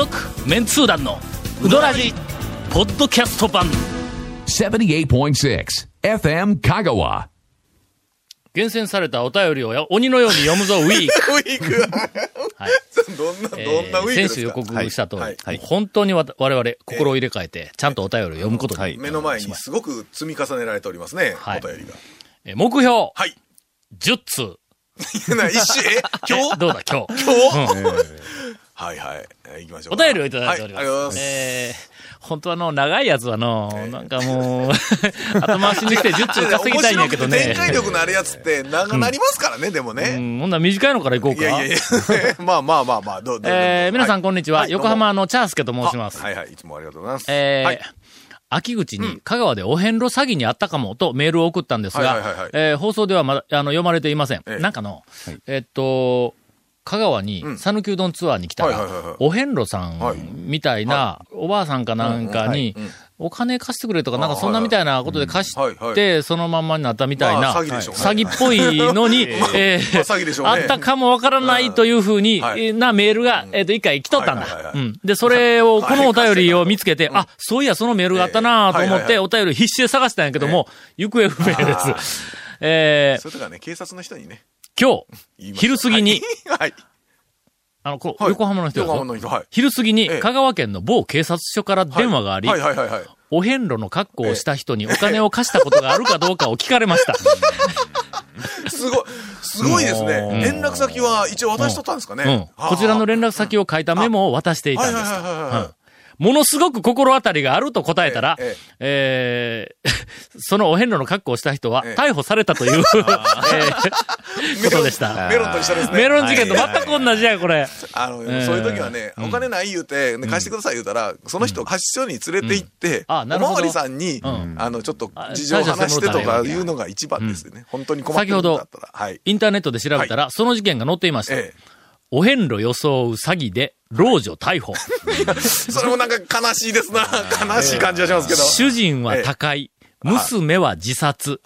続メンツー団のウドラジポッドキャスト版。78.6 FM Kagawa. 厳選されたお便りをや鬼のように読むぞ ウィーク、ウィーク。はい。どんな、えどんなウィーク予告したと、はい。はい。本当にわた我々心を入れ替えてちゃんとお便りを読むことに、目の前にすごく積み重ねられておりますね、はい。お便りが。えー目標。はい。10通。な一瞬、え今日？どうだ今日？今日、はいはい。えー行きましょうか。お便りをいただいております。はい、ます。えー本当はあの、長いやつはの、なんかもう、後回しにして10通稼ぎたいんやけどね。展。開力のあるやつって長なりますからね、でもうね。ん、ほんなら短いのからいこうか。いやいやいや、まあまあまあまあ、どうどうえー皆さんこんにちは。はい横浜のチャースケと申します。はいはい、いつもありがとうございます。えーはい秋口に香川でお遍路詐欺にあったかもとメールを送ったんですがはいはいはいはい、えー放送ではまだ、あの、読まれていません。ええなんかの、えっと、香川にん。讃岐うどんツアーに来たらお遍路さはいんみたいな、おばあさんかなんかに、お金貸してくれとか、なんかそんなみたいなことで貸して、そのまんまになったみたいな、まあ詐欺っぽいのに、えあったかもわからないというふうに、なメールが、えっと、一回来とったんだ。うん。で、それを、このお便りを見つけて、あ、そういや、そのメールがあったなと思って、お便り必死で探したんやけども、行方不明です。えーそれとかね、警察の人にね、今日、昼過ぎに、はい。はいあの、こうはい横浜の人横浜の人、はい。昼過ぎにええ香川県の某警察署から電話があり、はいはいはいはい。お遍路の格好をした人にお金を貸したことがあるかどうかを聞かれました。すごい、すごいですね。うん連絡先は一応渡しとったんですかね。うん。こちらの連絡先を書いたメモを渡していたんですものすごく心当たりがあると答えたら、ええー そのお遍路の格好をした人はええ逮捕されたという、えーことでした。メロンと一緒ですね。メロン事件と全く同じや、これ。あの、ええそういう時はね、お金ない言うて、ね貸してください言うたら、その人を貸し所に連れて行って、あなるほどおまわりさんに、んあの、ちょっとあ事情を話してとかいうのが一番ですよね。本当に困ってるんだったら。はい。インターネットで調べたら、その事件が載っていました。えお遍路装う詐欺で、老女逮捕。え。それもなんか悲しいですな。悲しい感じがしますけど。主人は高い。娘は自殺。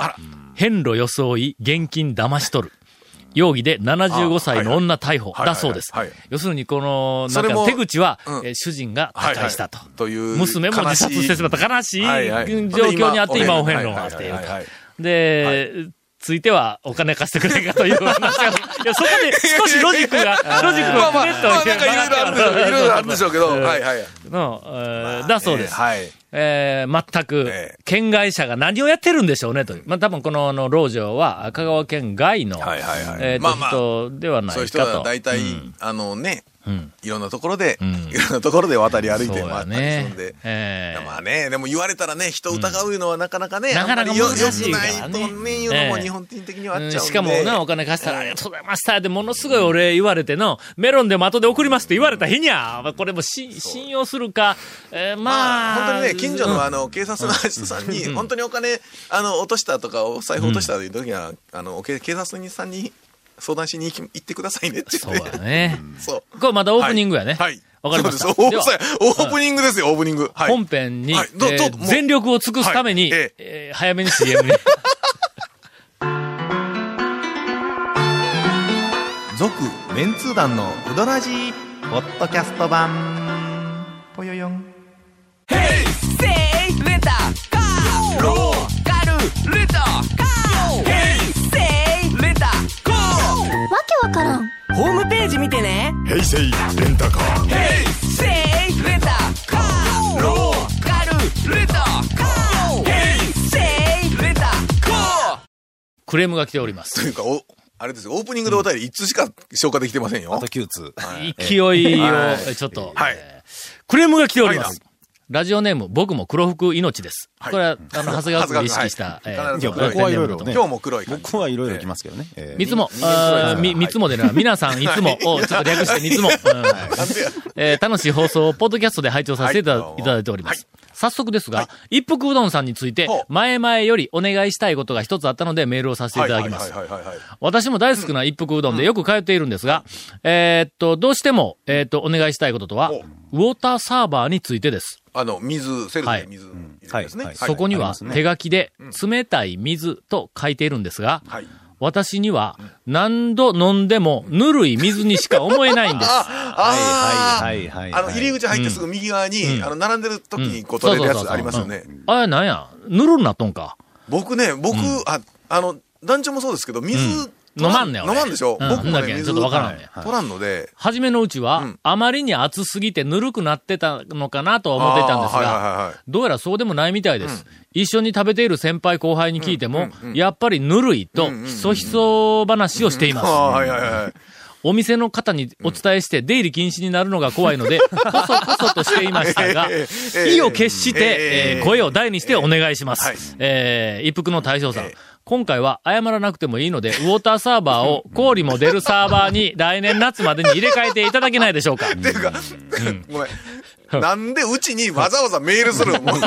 遍路装い、現金騙し取る。容疑で75歳の女逮捕だそうです。要するに、この、なんか手口は、主人が他界したと。という娘も自殺してしまった悲しい状況にあって、今お遍路はいがあっている。で、ついてはお金貸してくれんかという話が、いや、そこで少しロジックが、ロジックがくれっとまあなんかいろいろあるんでしょう。いろいろあるんでしょうけど。はいはい。の、えーだそうです。ええはい。えー全くええ、県外者が何をやってるんでしょうね、という。まあ、多分この、あの、老女は、香川県外の、はいはいはいえーと、まあまあ人ではないかと。そういう人は大体、うんあのね、うんいろんなところで、ん。いろんなところで渡り歩いてそうや回ったりするねんで。。ええ。まあね、でも言われたらね、人を疑うのはなかなかね、なかなか難しいからね。良くないうのも日本人的にはあっちゃう。しかもな、お金貸したら、ありがとうございました。で、ものすごいお礼言われての、メロンでも後で送りますって言われた日にゃ、これもし信用するか、えーまあ、まあ、本当にね、近所うんのあの、警察の人さんに、本当にお金、あの、落としたとか、お財布落としたという時には、あの、警警察人さんに相談しに行き行ってくださいねってそう言って。やね。そう。これまだオープニングやね。はい。わかりました。そうではですそうオープニングですよ、オープニング。はい。本編に、全力を尽くすために、はいええー早めに CM に。続メンツー団のウドラジーポッドキャスト版ぽよよんからん。ホームページ見てね。平成レンタカー。せいレンタカー。ローカルレンタカー。ヘイセイレンタカー。クレームが来ております。というか、お、あれですよ、オープニングでお便り1通しか消化できてませんよ。あと。9通勢いを、えちょっと、はい。えー。クレームが来ております。はい。ラジオネーム、僕も黒服命です。はい。これは、あの、長谷川君を 意識した、はい。えー僕はいろいろね今日も黒い。僕はいろいろ来ますけどね、えー。三つも、三つもでな、皆さんいつもを、ちょっと略して三つも、えー楽しい放送をポッドキャストで拝聴させてい、ただいております。はい早速ですが、一服うどんさんについて前々よりお願いしたいことが一つあったのでメールをさせていただきます。はいはいはいはいはい。私も大好きな一服うどんでよく通っているんですが、えーっと、どうしても、えーっと、お願いしたいこととは、おウォーターサーバーについてです。あの、水、セルはい。フで水入れるんですね。はい。そこには手書きで、冷たい水と書いているんですが、はい。私には何度飲んでもぬるい水にしか思えないんです。ああ、はいはいはいはい。あの、入り口入ってすぐ右側に、あの、並んでる時にこう取れるやつありますよね。あれなんや？ぬるになっとんか。僕ね、僕、あ、あの、団長もそうですけど、水、飲まんねん俺。飲まんでしょ？うん僕もね、だけんち水ょっとわからんね取らんので、初めのうちは、うん。あまりに暑すぎてぬるくなってたのかなとは思っていたんですがはい、どうやらそうでもないみたいです。一緒に食べている先輩後輩に聞いても、やっぱりぬるいと、ひそひそ話をしています。はいはいはい。お店の方にお伝えして出入り禁止になるのが怖いので、こそこそとしていましたが ええ、意を決して、え声を大にしてお願いします。はい。えー一服の大将さん。ええ今回は謝らなくてもいいので、ウォーターサーバーを氷も出るサーバーに来年夏までに入れ替えていただけないでしょうか。っていうか、ごめん。なんでうちにわざわざメールする 向こ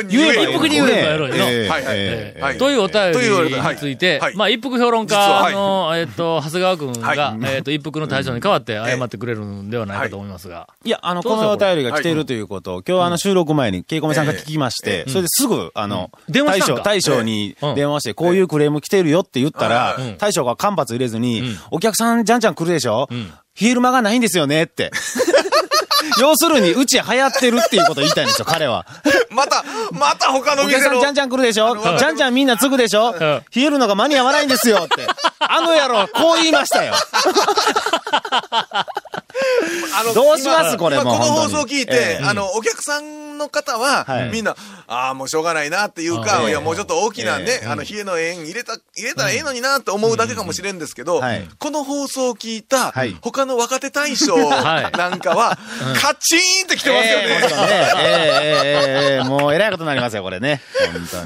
うに言えよ。一服に言えばやろうよ。ええ。はいはい。ええ。はい。というお便というお便りりはい。について、はいまあ、一服評論家の、えっと、長谷川くんが、はえっと、一服の大将に代わって謝ってくれるんではないかと思いますが。いや、あの、このお便りが来ているということ。を、今日はあの収録前に、ケイコメさんが聞きまして、それですぐ、あの、大将、大将にうん。電話して、こういうクレーム来てるよって言ったらうん、大将が間髪入れずにん、お客さんじゃんじゃん来るでしょ？ん。ヒール間がないんですよねって。要するに、うち流行ってるっていうことを言いたいんですよ、彼は。また、また他のお。客さんじゃんじゃん来るでしょ？のじゃんじゃんみんな継ぐでしょ？ん冷えるのが間に合わないんですよって。あの野郎、こう言いましたよ。あのどうします今これもこの放送を聞いて、ええ。あの、お客さんの方は、はい。みんな、ああ、もうしょうがないなっていうか、ええ。いや、もうちょっと大きなね、ええ。あの、冷えの円入れた、入れたらええのになって思うだけかもしれんですけど、はい。この放送を聞いたはい、他の若手大将はいなんかは、カチーンって来てますよね。ね。ええええええもうえらいことになりますよ、これね。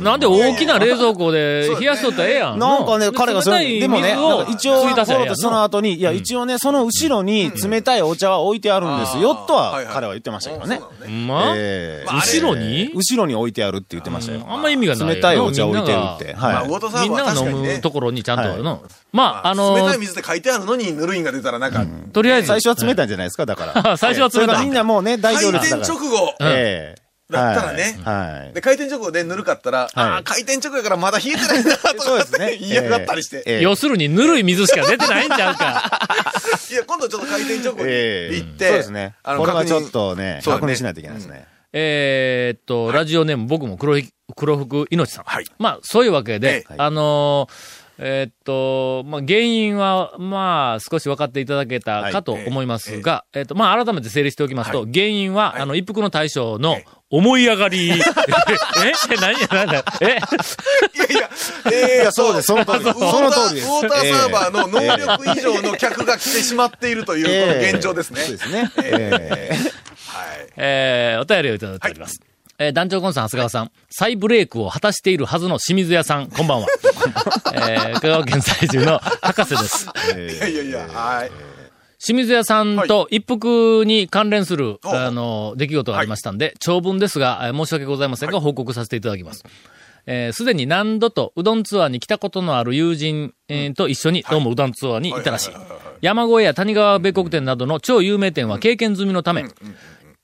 なんで大きな冷蔵庫で冷やしとったらええやん。なんかね、彼がそれ、でもね、水をなんか一応、その後に、いや、一応ね、その後ろに冷たいお茶は置いてあるんですよ、とは彼は言ってましたけどね。まええまあ後ろに？後ろに置いてあるって言ってましたよ。あんま意味がないよ冷たいお茶置いてるって。まあ、はい。みんなが飲む。ところにちゃんとあるの。はまあ、あの冷たい水って書いてあるのに、ぬるいんが出たらなんか、とりあえず。最初は冷たいんじゃないですか、だから。最初は冷たい。みんなもうね、大行開店列だから。直後、ええだったらねはい。はいで、開店直後でぬるかったら、ああ、開店直後やからまだ冷えてないな、とかってそうですね。言いやがったりして。ええ要するにぬるい水しか出てないんちゃうか。いや、今度ちょっと開店直後にええ行って、そうですね。これはちょっとね、確認しないといけないですね。えーっと、ラジオネーム僕も黒ひ黒服いのちさん。はいまあ、そういうわけで、ええあのーえーっと、まあ、原因は、まあ、少し分かっていただけたかと思いますが、えーっと、まあ、改めて整理しておきますと、は原因は、あの、一服の大将の思い上がり。え？え？何？や、なんだ、えいやいや、えいやそうですその通りその通りですウォーターサーバーの能力以上の客が来てしまっているという、この現状ですね。そうですね。ええはい。えーお便りをいただいております。えー団長コンさん、長谷川さん、再ブレイクを果たしているはずの清水屋さん、こんばんは。えー香川県在住の博士です。いやいやいや、はい。清水屋さんと一服に関連する、おあの、出来事がありましたんで、長文ですが、えー申し訳ございませんが、報告させていただきます。えーすでに何度とうどんツアーに来たことのある友人、えーと一緒に、どうもうどんツアーに行ったらしい。山越えや谷川米国店などの超有名店は経験済みのため、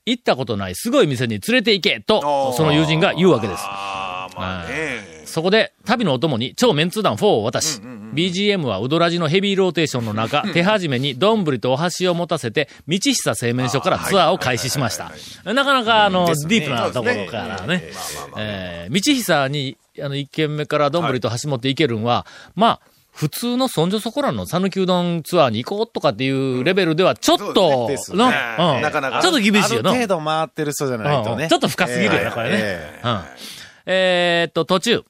行ったことないすごい店に連れて行けと、その友人が言うわけです。ああ、まあね。そこで、旅のお供に超メンツー団4を渡し、BGM はうどらじのヘビーローテーションの中、手始めに丼とお箸を持たせて、道久製麺所からツアーを開始しました。なかなか、あの、ディープなところからね。えー道久に、あの、一軒目から丼と箸持って行けるんは、まあ、普通のそんじょそこらの讃岐うどんツアーに行こうとかっていうレベルでは、ちょっと、ですねの、ねうんなかなかちょっと厳しいよな。ある程度回ってる人じゃないとね。うんちょっと深すぎるよね、ええこれね。えうん。えーっと、途中、う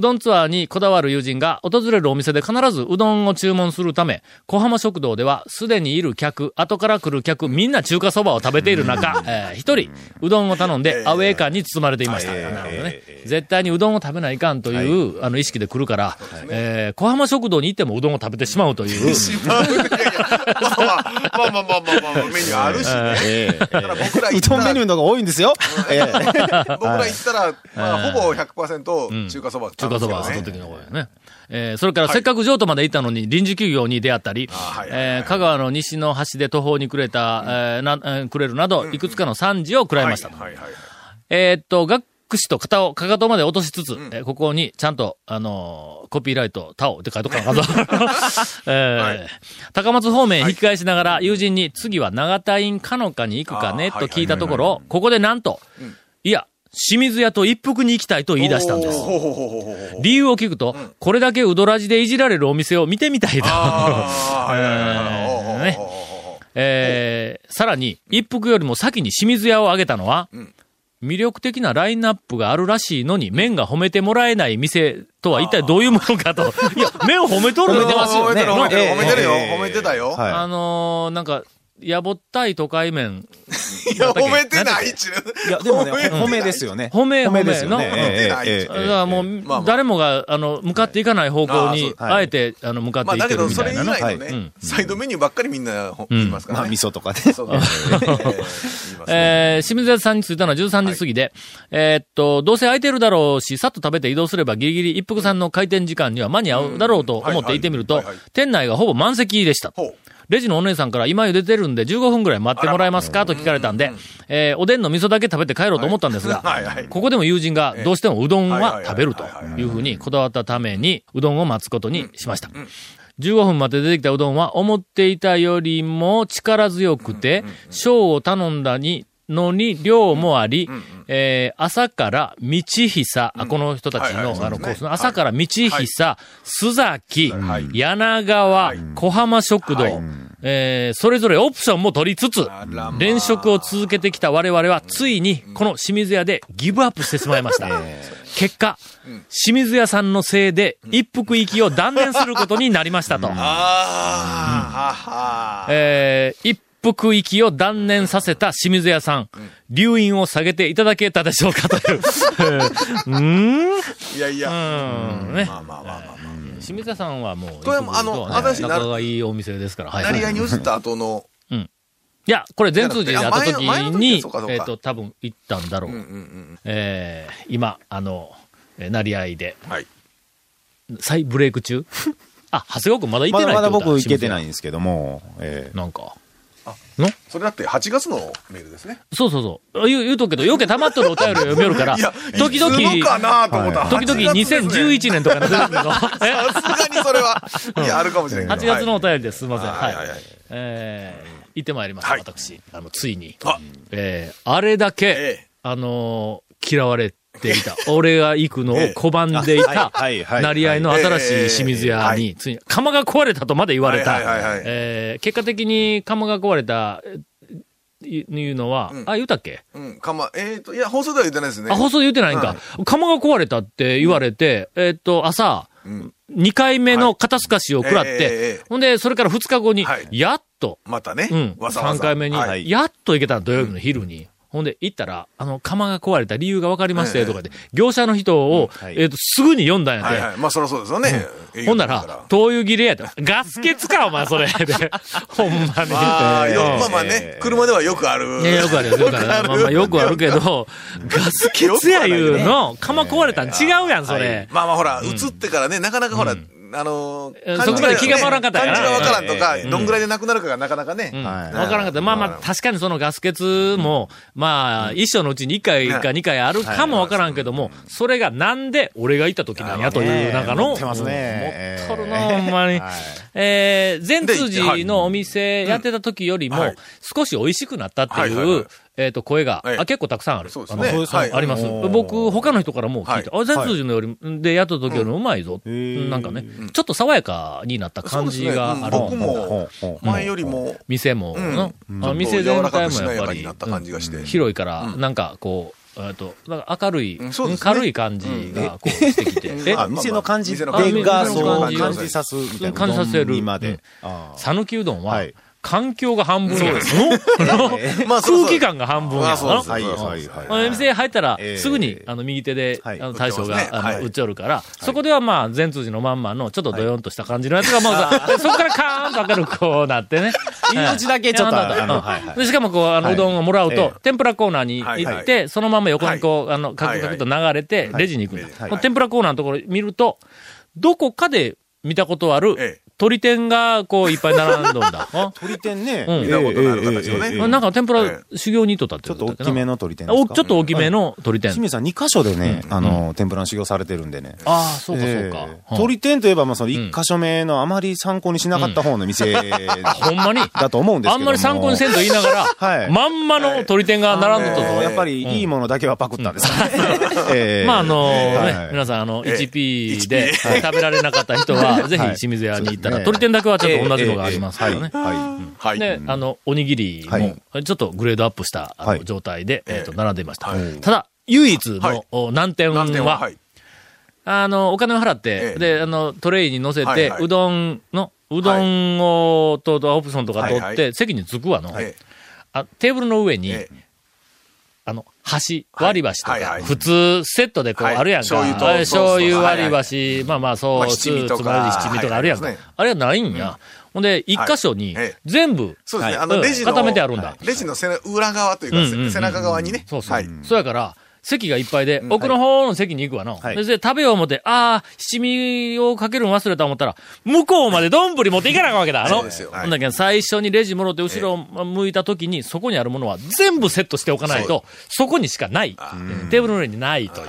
どんツアーにこだわる友人が訪れるお店で必ずうどんを注文するため、小浜食堂ではすでにいる客、後から来る客、みんな中華そばを食べている中、えー一人、うどんを頼んでアウェー感に包まれていました。なるほどね。絶対にうどんを食べないかんという、あの意識で来るから、えー小浜食堂に行ってもうどんを食べてしまうという。まあいやいやまあまあまあまあまあまあまあ、メニューあるしね。ええだから僕らう行ったら、どんメニューの方が多いんですよ。ええ 僕ら行ったら、まあ、ほぼ100%中華そば中華そばはその時の方やね。えーそれからせっかく譲渡まで行ったのに臨時休業に出会ったり、はいはいはい。えー香川の西の端で途方に暮れた、えーな、えーくれるなど、いくつかの惨事を食らいました。えーっと、学くしと肩を、かかとまで落としつつ、えーここにちゃんと、あのーコピーライト、タオって書いとくかな、えー高松方面引き返しながら、友人に次は長田院かのかに行くかね、と聞いたところ、ここでなんと、いや、清水屋と一服に行きたいと言い出したんです。理由を聞くと、これだけうどらじでいじられるお店を見てみたいと。えさらに、一服よりも先に清水屋を挙げたのは、ん魅力的なラインナップがあるらしいのに、麺が褒めてもらえない店とは一体どういうものかと。いや、麺を褒めとる褒めてますよね褒めてる、褒めてるよ。ええ褒めてたよ。はいあのーなんか、やぼったい都会麺。いや、褒めてないっちゅう。いや、でもね、褒めですよね。褒め褒めですよね。だからもう、誰もが、あの、向かっていかない方向に、あえて、あの、向かってまあ、いってだけど、それ以るみたいなの。外のねうん、サイドメニューばっかりみんなほ言いますかまあ、らね。味噌とかね。そう ね。え清水屋さんに着いたのは13時過ぎで、えーっと、どうせ空いてるだろうし、さっと食べて移動すればギリギリ一服さんの開店時間には間に合うだろうと思って行ってみると店内がほぼ満席でした。レジのお姉さんから今茹でてるんで15分ぐらい待ってもらえますか？と聞かれたんで、えーおでんの味噌だけ食べて帰ろうと思ったんですが、ここでも友人がどうしてもうどんは食べるというふうにこだわったために、うどんを待つことにしました。15分待って出てきたうどんは思っていたよりも力強くて、小を頼んだに、のに量もあり、えー朝から道久、あこの人たちの、はいはいあの、コースの朝から道久、須崎、はい。柳川、小浜食堂、えーそれぞれオプションも取りつつ連食を続けてきた我々は、ついに、この清水屋でギブアップしてしまいました。結果、清水屋さんのせいで、一服行きを断念することになりましたと。ああ、はは。えー一服行きを断念させた清水屋さん、留飲を下げていただけたでしょうかという。うーんいやいや。うんね。まあまあまあまあまあ。清水屋さんはもう、これもあの一服と私な仲がいいお店ですから。はい成り合いに移った後の、いや、これ全通寺で会った時にえっと、多分行ったんだろう。うんうんうん。えー今、あの、えー成り合いで、はい。再ブレイク中？あ、長谷川君まだ行ってないまだまだ僕行けてない清んですけども、え水屋なんか。それだって8月のメールですね。そうそうそう。言う、言うとくけど、よけ溜まっとるお便りを読めるから 時々、時々8月ですね2011年とかに出てくるの。え？さすがにそれは、いや、あるかもしれんけど。8月のお便りです。すみません。はい。えー行ってまいりました、はい私。あの、ついに。あえーあれだけ、ええあのー嫌われていた。俺が行くのを拒んでいた、はいはい成り合いの新しい清水屋はに、ついに、釜が壊れたとまで言われた。えー結果的に釜が壊れた、えいいうのは、うんあ、言うたっけ？うん、かま、えっと、いや、放送では言ってないですね。あ、放送で言ってないんか。釜が壊れたって言われて、えーっと、朝、うん。2回目の肩透かしを食らって、ほんで、それから2日後に、はいやっと、またね。うん、わざわざ。3回目に、はい。やっと行けたの土曜日の昼に。ほんで、行ったら、あの、釜が壊れた理由が分かりましたよとかで、業者の人を、はいえっ、と、すぐに読んだんやて。はいはい。まあ、そりゃそうですよね。ほんならら、灯油切れやと。ガス欠か、お前、それ。で、ほんまに。まあ、まあまあね、車ではよくある。いや、よくあるよ、よくある。まあまあ、よくあるけど、ガス欠やいうの、釜壊れたん違うやん、それ。まあまあほら、映ってからね、なかなかほら、あのえー、そこまで気が回らんかったんやな。感じがわからんとかええ、どんぐらいでなくなるかがなかなかね。わからんかった。まあまあ、確かにそのガス欠も、まあ、一生のうちに1回か2回あるかもわからんけども、それがなんで俺がいた時なんやという、なんかの、持ってますね。持っとるな、ほんまに。はい。えー、全通寺のお店やってた時よりもはい、少し美味しくなったっていう、えっと、声が、はい。あ、結構たくさんある。そうですあのねはい。あります。僕、他の人からも聞いて、はあ、全通寺のより、で、やった時よりもうまいぞ。ー。なんかね、ちょっと爽やかになった感じがある。そうですね。うん。僕も前よりも、店も、店全体も柔らかくしなややっぱり、かになった感じがして。うん。広いから、なんかこう、えっと、なんか明るい、ね。軽い感じがこうしてきて、え店の感じ店の感じがそう店の感じさすみたいな。感じさせる。今で。讃岐うどんは、はい環境が半分や。の空気感が半分やす。はいはいはい。店入ったらえ、ーすぐに、あの、右手で、はい。あの、大将が、あの、はい。売っちょるから、そこではまあ、全通寺のまんまの、ちょっとドヨンとした感じのやつが、まあ、そこからカーンと明るくこうなってね。入り口だけちょっとしかもこう、あの、はい。うどんをもらうえと、天ぷらコーナーにはい行って、そのまま横にこう、あの、カクカクと流れて、レジに行くんだ。天ぷらコーナーのところ見ると、どこかで見たことあるええ鳥天が、こう、いっぱい並んどんだ。あ？鳥天ね。見たことのある形のね。なんか天ぷえら修行に行っとったってちょっこと大きめの鳥天ですか？おちょっと大きめの鳥天。清。水さん2箇所でね、あの、天ぷらの修行されてるんでね。ああ、そうかそうえか。え。鳥天といえば、まあ、その1箇所目のあまり参考にしなかった方の店ほんまに？だと思うんですけども。あんまり参考にせんと言いながら、はい。まんまの鳥天が並んどったぞ。やっぱりいいものだけはパクったんです まあ、あのね、はい皆さん、あの、ええ。1P で食べられなかった人は、ぜひ清水屋に行ったら、はい鳥天だけはちょっと同じのがありますからね。はい。ははい。で、あの、おにぎりも、ちょっとグレードアップした状態で、えっと、並んでいました。はい。ただ、唯一はい。のお難点は、はは、い。あの、お金を払ってえ、え。で、あの、トレイに乗せてはいは、い。うどんの、うどんを、と、とオプションとか取はいはって、席に着くわの。えあテーブルの上に、ええあの、箸、割り箸とか、はいはい普通セットでこうはいあるやんか。醤油とあれ醤油割りはい箸、まあまあそう、まあ七味とかつまり七味とかあるやんか。はいはいあれはないんや。ほんで、一箇所に全部、そうですね。はいあの、レジの、固めてあるんだ。レジの背中裏側というか、うんうんうん背中側にね。そうそう。はい。そうやから、席がいっぱいで、奥の方の席に行くわの。はいでで、食べよう思って、ああ、七味をかけるの忘れた思ったら、向こうまで丼持っていかなあかんわけだ。あの、ほんだけど最初にレジ戻って後ろを向いた時に、そこにあるものは全部セットしておかないと、そこにしかない。テーブルの上にないという。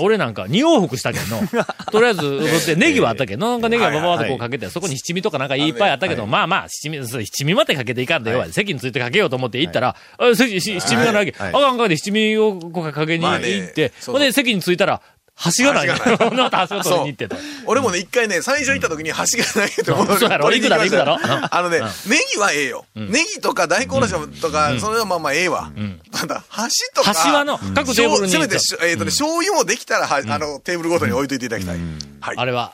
俺なんか二往復したけんの。とりあえず、ネギはあったけど、なんかネギはバババってこうかけて、そこに七味とかなんかいっぱいあったけど、まあまあ、七味、七味までかけていかんでよ。席についてかけようと思って行ったら、あ席し七味がないけ。あはいかんあかんで七味をこうかけにまあね行って、ほんで席に着いたら、箸がない。箸がない また箸を取りに行ってと。俺もね、一回ね、最初行った時に箸がないって思 そうやろ行くだろ行くだろあのねうん、ネギはええよ。ネギとか大根おろしとか、それはまあまあええわ。ただ、箸とか。箸はの各テーブルにせめて、えっとね、醤油もできたら、はあの、テーブルごとに置いといていただきたい。はい。あれは、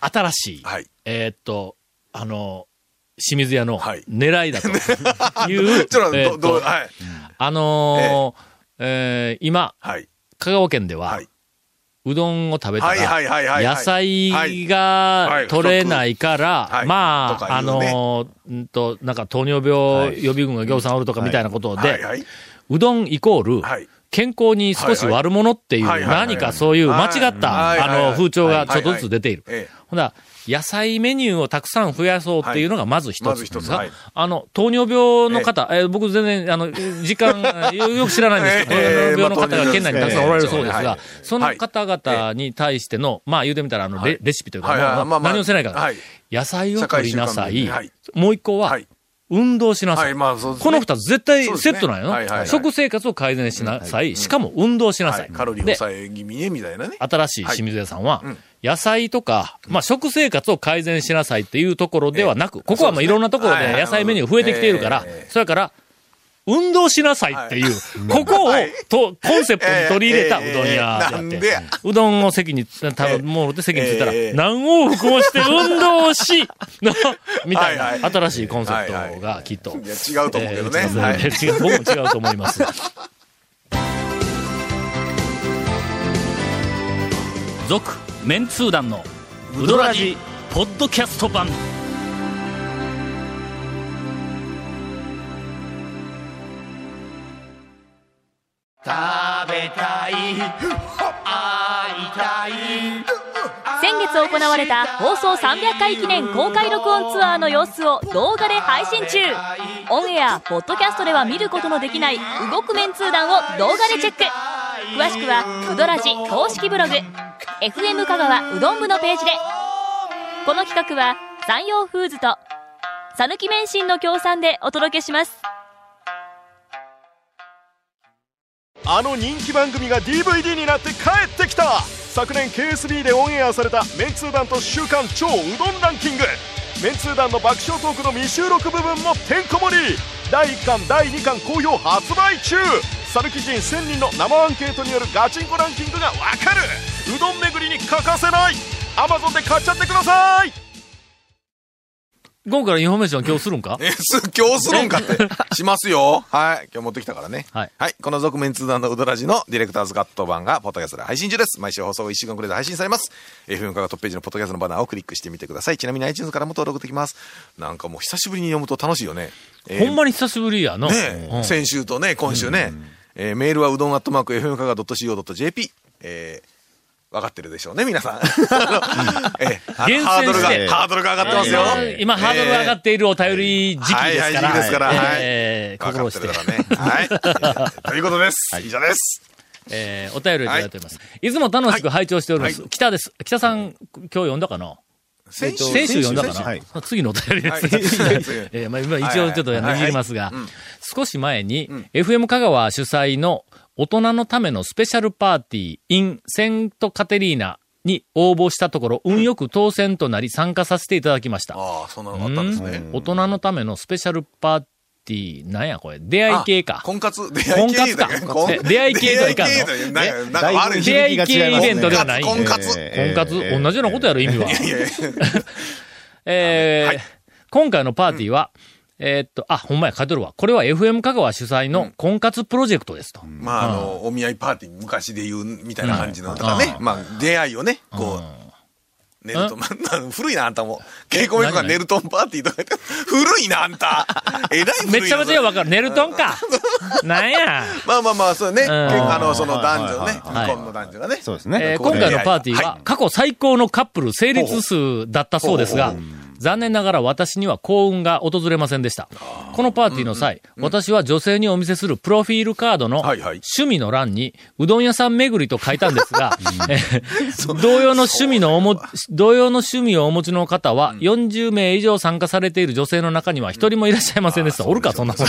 新しい、はい。えーっと、あの、清水屋のはい狙いだと いう、ちょっと。あのーえー今、はい。香川県では、はい。うどんを食べたら、はい野菜が取れないから、はい。まあ、あのー、んと、なんか糖尿病予備軍が行さんおるとかみたいなことで。うどんイコール、はい。健康に少し悪者っていう、何かそういう間違った、あの、風潮がちょっとずつ出ている。ええ。ほな、野菜メニューをたくさん増やそうっていうのがまず一つ。まず一つはい。あの、糖尿病の方、えー僕全然、あの、時間、よ よく知らないんですけど、ええ糖尿病の方が県内にたくさんおられるそうですがはい、その方々に対しての、まあ言うてみたら、あの、レレシピというか、何をせないかはい。野菜を取りなさい。もう一個はは、い。運動しなさはい。この二つ絶対セットなんよはいはいはい。食生活を改善しなさい。しかも運動しなさはい。い。。カロリーで抑え気味ね、みたいなね。新しい清水屋さんはうん、野菜とか、まあ食生活を改善しなさいっていうところではなく、ここはもういろんなところで野菜メニュー増えてきているからえ、えそれから、運動しなさいっていう、ここをはいとコンセプトに取り入れたうどん屋でええ。あってうどんを席に、食べ物で席に着いたらええ、何往復もして運動し、の みたいはいな新しいコンセプトがきっと。違うと思うけどね。違う、僕も違うと思います。続、メンツー団の、ウドラジ、ポッドキャスト版。先月行われた放送300回記念公開録音ツアーの様子を動画で配信中。オンエアポッドキャストでは見ることのできない動くメンツー団を動画でチェック。詳しくはうどらじ公式ブログ FM 香川うどん部のページで。この企画は山陽フーズと讃岐麺心の協賛でお届けします。あの人気番組が DVD になって帰ってきた。昨年 KSB でオンエアされたメンツー団と週刊超うどんランキング。メンツー団の爆笑トークの未収録部分もてんこ盛り。第1巻第2巻好評発売中。讃岐人1000人の生アンケートによるガチンコランキングがわかるうどん巡りに欠かせない Amazon で買っちゃってください午後からインフォメーション今日するんか？え、す、今日するんかって。しますよ。はい。今日持ってきたからね。はいはい。この続メンツー団のうどラヂのディレクターズカット版がポッドキャストで配信中です。毎週放送1週間くらいで配信されます。FM カがトップページのポッドキャストのバナーをクリックしてみてください。ちなみに iTunes からも登録できます。なんかもう久しぶりに読むと楽しいよね。えーほんまに久しぶりやの。ねうん先週とね、今週ね。えーメールはうどんアットマーク FM かが .co.jp。えー分かってるでしょうね、皆さん。ええハードルが、ハードルが上がってますよ。今、今ハードルが上がっているお便り時期ですから。はいはい時期ですからはいえー心して。はい。ということです。以上です。えーお便りをいただいております。いつも楽しく拝聴しております。北です。北さん、今日読んだかな？先週読んだかな、はい次のお便りです。はい えーまあ、今一応ちょっと握りますが、少し前に、FM 香川主催の大人のためのスペシャルパーティー in セントカテリーナに応募したところ、運よく当選となり参加させていただきました。ああ、そんなのがあったんですね。大人のためのスペシャルパーティー、なんやこれ、出会い系か。婚活？出会い系婚活か出会い系とはいかんの。出会い系イベントではない。婚活？婚活？同じようなことやろ、意味は。えー。はい。今回のパーティーは、えーっと、あ、ほんまや、書いてるわ。これは FM 香川主催の婚活プロジェクトですと。まあ、あの、お見合いパーティー、昔で言うみたいな感じのとかね。まあ、出会いをね、こう、ネルトン、まあ古いな、あんたも。稽古目とか何ネルトンパーティーとか言って、古いな、あんた。えらい古いなめちゃめちゃわかる。ネルトンか。なんや。まあまあまあ、そうね。んあの、その男女ね、はい離婚の男女がね。そうですね。今回のパーティーはは過去最高のカップル成立数だったそうですが、残念ながら私には幸運が訪れませんでした。このパーティーの際、私は女性にお見せするプロフィールカードの趣味の欄に、うどん屋さん巡りと書いたんですが、え ー 同様の趣味のおも、同様の趣味をお持ちの方は、40名以上参加されている女性の中には一人もいらっしゃいませんでした。おるか、そんなもの。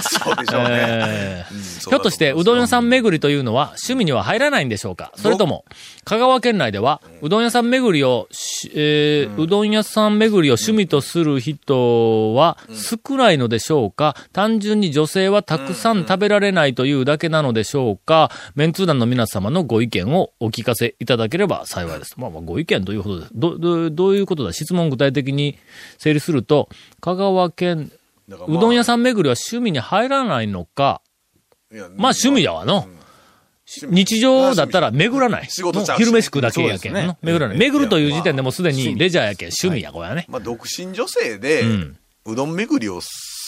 そうでひょっとして、うどん屋さん巡りというのは趣味には入らないんでしょうか？それとも、香川県内では、うどん屋さん巡りをし、えーうどん屋さん巡りを趣味とする人は少ないのでしょうか？単純に女性はたくさん食べられないというだけなのでしょうか？メンツー団の皆様のご意見をお聞かせいただければ幸いです。まあまあ、ご意見ということです。ど、ど、どういうことだ？質問具体的に整理すると、香川県、まあうどん屋さん巡りは趣味に入らないのか、まあ趣味やわの。日常だったら巡らない。仕事ちゃうしね昼飯食うだけやけん。ねの巡らない。巡るという時点でもうすでにレジャーやけん、趣味や、これはね。まあ、独身女性で、うどん巡りを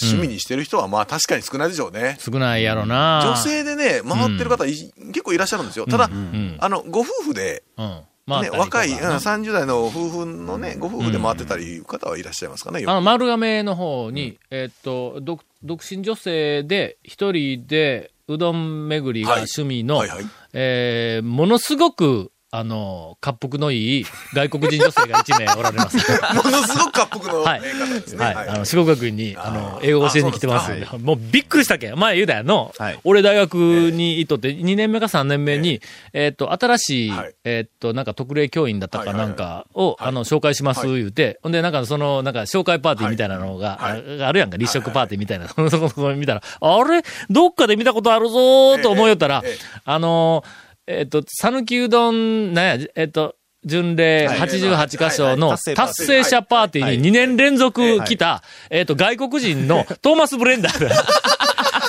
趣味にしてる人は、まあ確かに少ないでしょうね。少ないやろな。女性でね、回ってる方、い結構いらっしゃるんですよ。ただ、んあの、ご夫婦で、ね、若い、うん、30代の夫婦のね、ご夫婦で回ってたりいう方はいらっしゃいますかね。あの、丸亀の方に、えーっと、独独身女性で、一人で、うどん巡りが趣味の、はいはいはい。えーものすごく、あの、滑腹のいい外国人女性が1名おられます。ものすごく滑腹のはい。はい。あの、四国学院に、あの、英語を教えに来てますもうびっくりしたけ？ん。前言うたやんの。はい。俺大学にいとって、2年目か3年目に、えーっと、新しいはい、えーっと、なんか特例教員だったかなんかを、あの、紹介します言うて、ほんで、なんかその、なんか紹介パーティーみたいなのが、はい。ああるやんか、立食パーティーみたいな。そこそこ見たら、あれどっかで見たことあるぞーと思いよったらええええ、あの、えーっと、讃岐うどん、なんや、えーっと、巡礼はい。88箇所の達成者パーティーに2年連続来た、えっと、外国人の トーマス・ブレンダー。が。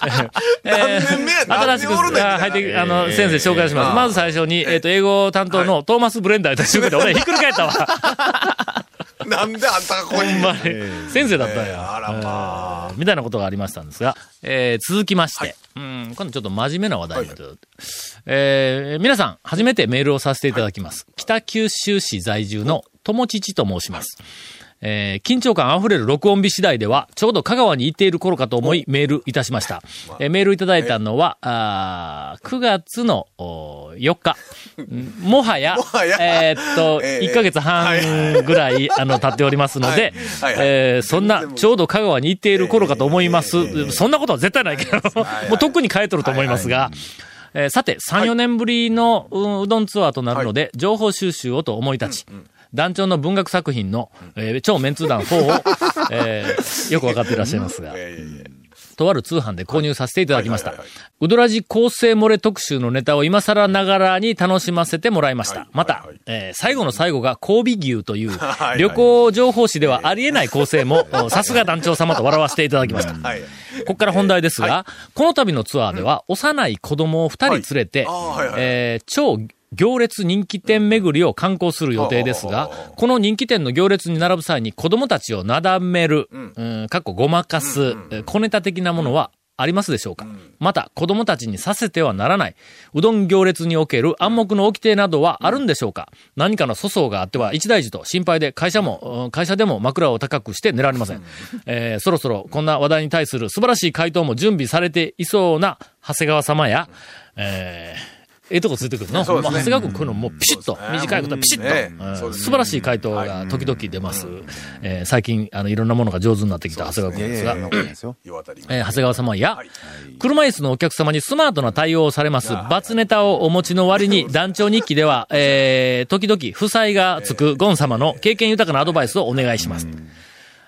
何年目や新しく入って、あの、先生紹介します。まず最初に、えっと、英語担当のトーマス・ブレンダーと一緒で、俺ひっくり返ったわ。なんであんたがここに。まに。先生だったんや。えーあらまえーみたいなことがありましたんですが、えー続きまして、うん、今度ちょっと真面目な話題になってえー皆さん、初めてメールをさせていただきます。北九州市在住の友父と申します。えー緊張感あふれる録音日次第では、ちょうど香川に行っている頃かと思いメールいたしました。えーメールいただいたのは、あー9月のお4日。う んもはや、もはや。えーっと、えー1ヶ月半ぐらい、あの、経っておりますので、はい。はい。えーそんな、ちょうど香川に行っている頃かと思います。そんなことは絶対ないけど、もうとっくに帰っとると思いますが、えーさて、3、4年ぶりのううどんツアーとなるので、情報収集をと思い立ち、団長の文学作品の、えー超メンツー団4を、えーよくわかっていらっしゃいますが、とある通販で購入させていただきました。はいはいはいは。うどらじ構成漏れ特集のネタを今更ながらに楽しませてもらいました。はい。また最後の最後が神戸牛という 旅行情報誌ではありえない構成も、おさすが団長様と笑わせていただきました。はい。ここから本題ですが、この度のツアーでは、幼い子供を二人連れて、超行列人気店巡りを観光する予定ですが、この人気店の行列に並ぶ際に子供たちをなだめる、うん、かっこごまかす、えー小ネタ的なものは、ありますでしょうか、また、子供たちにさせてはならない、うどん行列における暗黙の掟などはあるんでしょうか、何かの粗相があっては一大事と心配で会社も、うん会社でも枕を高くして寝られません。えーそろそろこんな話題に対する素晴らしい回答も準備されていそうな長谷川様や、えーええとこついてくるの？そうですね。も長谷川君、こういうのもうピシッと、短いことはピシッと、素晴らしい回答が時々出ます。えー最近、あの、いろんなものが上手になってきた長谷川君ですが。えー長谷川様や、車椅子のお客様にスマートな対応をされます、バツネタをお持ちの割に、団長日記では、えー、時々、負債がつくゴン様の経験豊かなアドバイスをお願いします。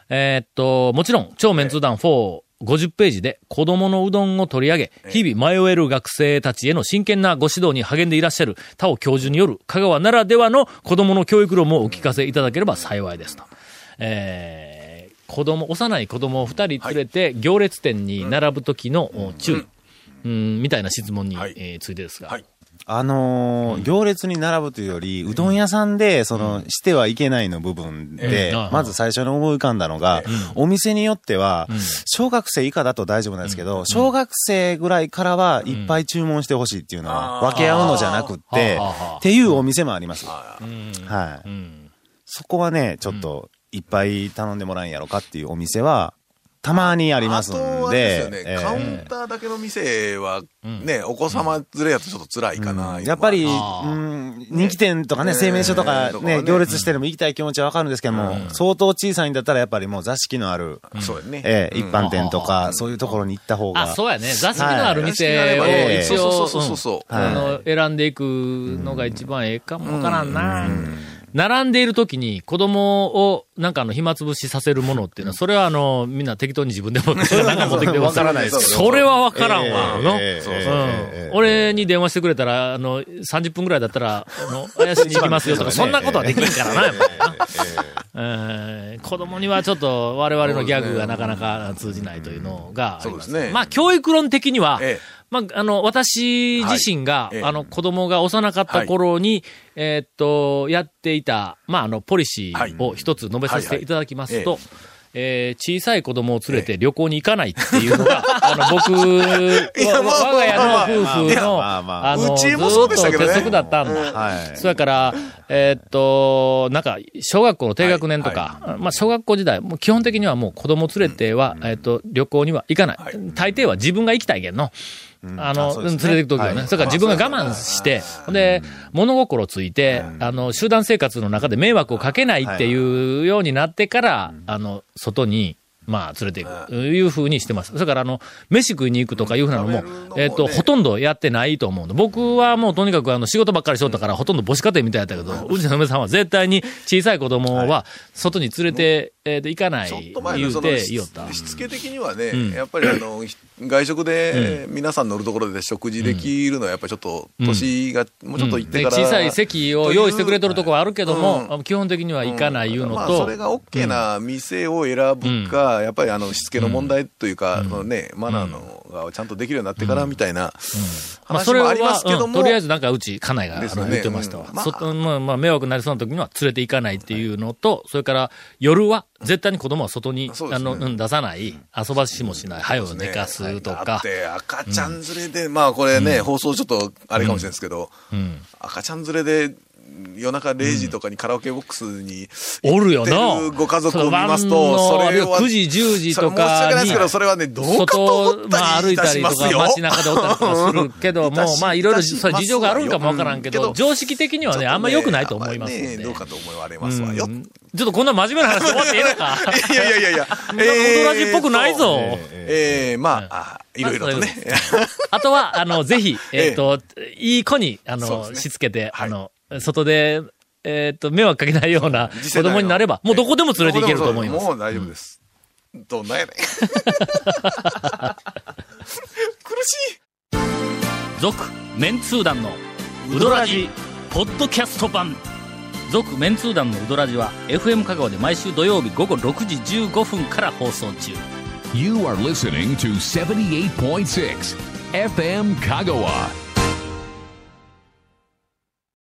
えーっと、もちろん、超メンツー団4、50ページで子供のうどんを取り上げ、日々迷える学生たちへの真剣なご指導に励んでいらっしゃる田尾教授による香川ならではの子供の教育論もお聞かせいただければ幸いですと。えー、子供、幼い子供を二人連れて行列店に並ぶ時のお注意、うん、みたいな質問に、はい。えーついてですが。はいあのー行列に並ぶというより、うどん屋さんで、その、してはいけないの部分で、うんまず最初に思い浮かんだのが、お店によっては、小学生以下だと大丈夫なんですけど、小学生ぐらいからはいっぱい注文してほしいっていうのは、分け合うのじゃなくって、っていうお店もあります。うん。はい。うん。そこはね、ちょっと、いっぱい頼んでもらえんやろかっていうお店は、たまにありますんで、ね、えーカウンターだけの店は、ね、お子様連れやとちょっと辛いかな、やっぱり、うん、人気店とかね、ね。製麺所とかね、行列してでも行きたい気持ちはわかるんですけども、相当小さいんだったらやっぱりもう座敷のある、そうやね。え一般店とか、そういうところに行った方が。あ、そうやね。座敷のあるはい。店をはい。一応、あの、選んでいくのが一番ええかもわからんな。並んでいる時に子供をなんかあの暇つぶしさせるものっていうのは、それはあの、みんな適当に自分で持って、なんか持ってきてわからないですそれはわからんわ。俺に電話してくれたら、あの、30分くらいだったら、あの、怪しに行きますよとか、そんなことはできんからな、ー 子供にはちょっと我々のギャグがなかなか通じないというのがあります。そうですね。まあ、教育論的には、ええまあ、あの、私自身が、はいええ。あの、子供が幼かった頃に、えーっと、やっていた、まあ、あの、ポリシーを一つ述べさせていただきますと、はいえー小さい子供を連れて旅行に行かないっていうのが、あの、僕、我が家の夫婦の、あの、ずっと鉄則だったんだ。はい。それから、えーっと、なんか、小学校の低学年とか、まあ、小学校時代、もう基本的にはもう子供連れては、えーっと、旅行には行かない。大抵は自分が行きたいけんの。あの、連れて行くときはね。はい。それから自分が我慢して、で、物心ついて、あの、集団生活の中で迷惑をかけないっていうようになってから、あの、外に、まあ、連れていく、いうふうにしてます。それから、あの、飯食いに行くとかいうふうなのもえっと、ほとんどやってないと思うの。僕はもうとにかくあの、仕事ばっかりしとったから、ほとんど母子家庭みたいだったけど、うちの嫁さんは絶対に小さい子供は、外に連れて、えっと、行かないちょっと、前のその言うて、し。しつけ的にはね、うん。やっぱりあの、ひ外食で皆さん乗るところで食事できるのはやっぱりちょっと年がもうちょっと行ってから、で小さい席を用意してくれとるとこはあるけども、基本的には行かないいうのまあ、と、それが OK な店を選ぶか、やっぱりあのしつけの問題というか、そのね、マナーのがちゃんとできるようになってからみたいなまあ、それは、話もありますけども、うん。とりあえずなんかうち、家内が、言ってましたわ。まあ、まあ、迷惑になりそうな時には連れて行かないっていうのと、それから、夜は、絶対に子供は外に、あの、うん出さない、遊ばしもしない、早を寝かすとだかっ、て赤ちゃん連れで、まあこれね、放送ちょっとあれかもしれないですけど、うん。赤ちゃん連れで夜中0時とかにカラオケボックスにおるよな。るご家族を見ますそと、のそれは9時、10時とそれ申し訳かにないですけ、ど、それはね、どうかと思ったまあ歩いりいたたりとか、しますよ。街中でおったりとかするけども いたし、まあいろいろ、事情があるんかもわからんけど、ますよ常識的にはね、あんま良くないと思います。ねどうかと思われますわよ。うんちょっとこんな真面目な話で終わっていいのか いやいやいやいや、なんかウドラジっぽくないぞ。えー、まあ、あいろいろとね。あとは、あの、ぜひ、えええっ、と、いい子に、あの、しつけて、はいあの、外で、えっ、と、迷惑かけないような子供になれば、もうどこでも連れて行けると思います。もう大丈夫です。どんなやねん。苦しい。続、メンツー団の、ウドラジ、ポッドキャスト版。続、メンツー団のウドラジは、FM 香川で毎週土曜日午後6時15分から放送中。You are listening to 78.6 FM Kagawa.